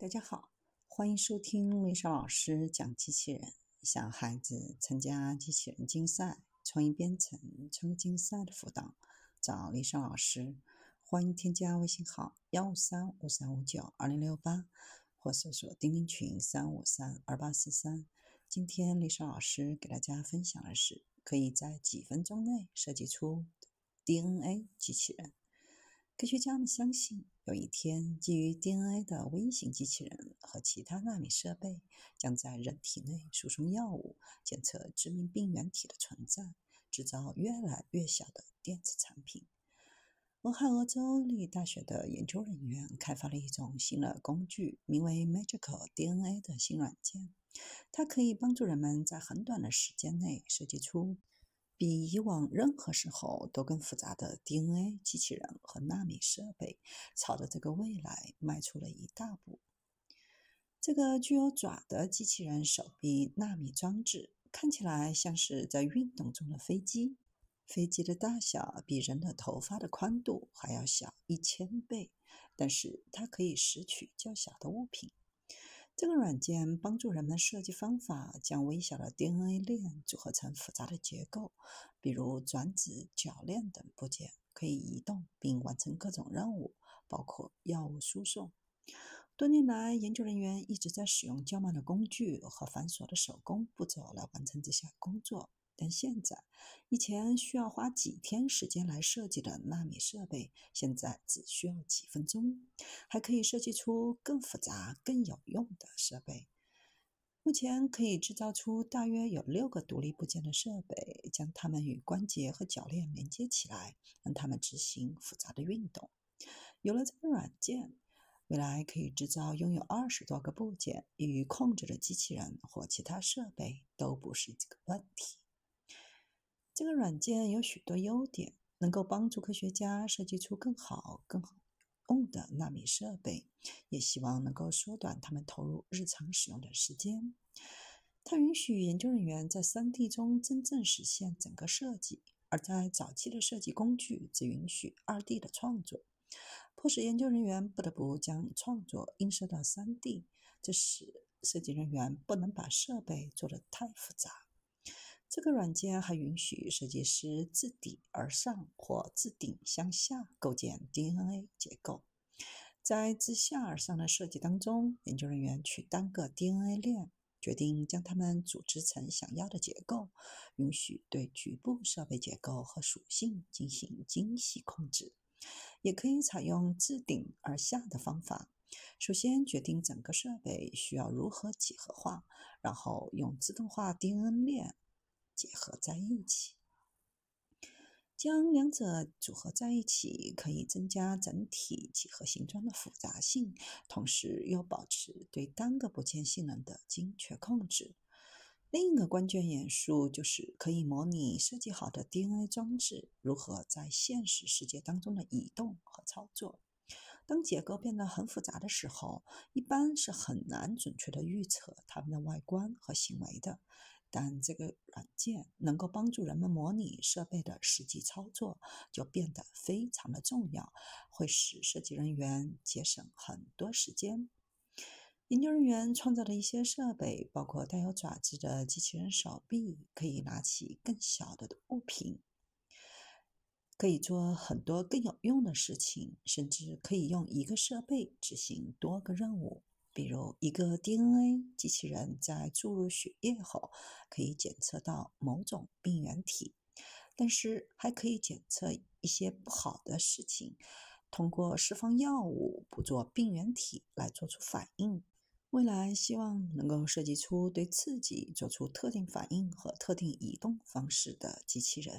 大家好，欢迎收听丽莎老师讲机器人。想孩子参加机器人竞赛、创意编程、创意竞赛的辅导，找丽莎老师。欢迎添加微信号幺五三五三五九二零六八，或搜索钉钉群三五三二八四三。今天丽莎老师给大家分享的是，可以在几分钟内设计出 DNA 机器人。科学家们相信，有一天，基于 DNA 的微型机器人和其他纳米设备将在人体内输送药物，检测致命病原体的存在，制造越来越小的电子产品。俄亥俄州立大学的研究人员开发了一种新的工具，名为 Magical DNA 的新软件，它可以帮助人们在很短的时间内设计出。比以往任何时候都更复杂的 DNA 机器人和纳米设备，朝着这个未来迈出了一大步。这个具有爪的机器人手臂纳米装置看起来像是在运动中的飞机，飞机的大小比人的头发的宽度还要小一千倍，但是它可以拾取较小的物品。这个软件帮助人们设计方法，将微小的 DNA 链组合成复杂的结构，比如转子、铰链等部件，可以移动并完成各种任务，包括药物输送。多年来，研究人员一直在使用较慢的工具和繁琐的手工步骤来完成这项工作。但现在，以前需要花几天时间来设计的纳米设备，现在只需要几分钟，还可以设计出更复杂、更有用的设备。目前可以制造出大约有六个独立部件的设备，将它们与关节和铰链连接起来，让它们执行复杂的运动。有了这个软件，未来可以制造拥有二十多个部件与控制的机器人或其他设备都不是这个问题。这个软件有许多优点，能够帮助科学家设计出更好、更好用的纳米设备，也希望能够缩短他们投入日常使用的时间。它允许研究人员在 3D 中真正实现整个设计，而在早期的设计工具只允许 2D 的创作，迫使研究人员不得不将创作映射到 3D，这使设计人员不能把设备做得太复杂。这个软件还允许设计师自底而上或自顶向下构建 DNA 结构。在自下而上的设计当中，研究人员取单个 DNA 链，决定将它们组织成想要的结构，允许对局部设备结构和属性进行精细控制。也可以采用自顶而下的方法，首先决定整个设备需要如何几何化，然后用自动化 DNA 链。结合在一起，将两者组合在一起，可以增加整体几何形状的复杂性，同时又保持对单个部件性能的精确控制。另一个关键元素就是可以模拟设计好的 DNA 装置如何在现实世界当中的移动和操作。当结构变得很复杂的时候，一般是很难准确的预测它们的外观和行为的。但这个软件能够帮助人们模拟设备的实际操作，就变得非常的重要，会使设计人员节省很多时间。研究人员创造的一些设备，包括带有爪子的机器人手臂，可以拿起更小的物品，可以做很多更有用的事情，甚至可以用一个设备执行多个任务。比如，一个 DNA 机器人在注入血液后，可以检测到某种病原体，但是还可以检测一些不好的事情，通过释放药物捕捉病原体来做出反应。未来希望能够设计出对刺激做出特定反应和特定移动方式的机器人。